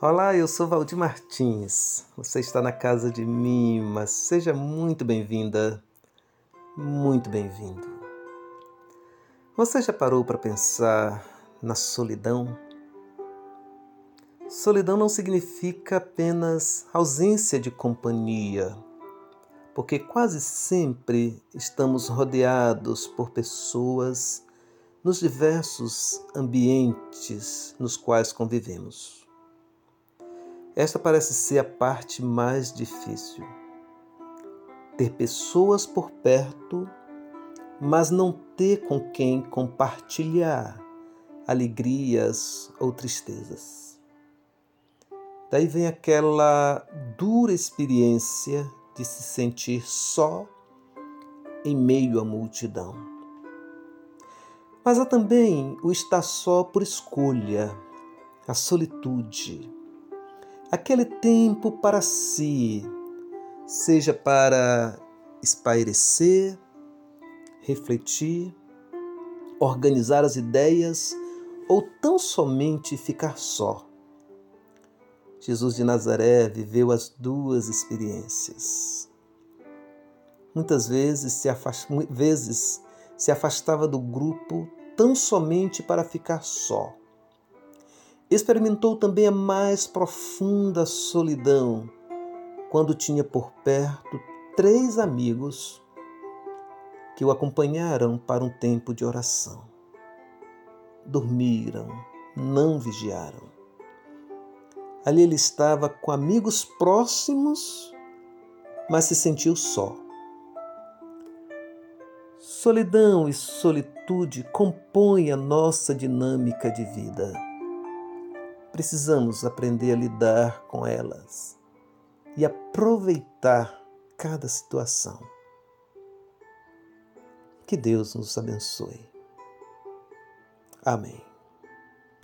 Olá, eu sou Valdir Martins. Você está na casa de Mimas. Seja muito bem-vinda, muito bem-vindo. Você já parou para pensar na solidão? Solidão não significa apenas ausência de companhia, porque quase sempre estamos rodeados por pessoas nos diversos ambientes nos quais convivemos. Esta parece ser a parte mais difícil. Ter pessoas por perto, mas não ter com quem compartilhar alegrias ou tristezas. Daí vem aquela dura experiência de se sentir só em meio à multidão. Mas há também o estar só por escolha, a solitude aquele tempo para si, seja para espairecer, refletir, organizar as ideias ou tão somente ficar só. Jesus de Nazaré viveu as duas experiências. Muitas vezes se, afast... vezes se afastava do grupo tão somente para ficar só Experimentou também a mais profunda solidão quando tinha por perto três amigos que o acompanharam para um tempo de oração. Dormiram, não vigiaram. Ali ele estava com amigos próximos, mas se sentiu só. Solidão e solitude compõem a nossa dinâmica de vida precisamos aprender a lidar com elas e aproveitar cada situação. Que Deus nos abençoe. Amém.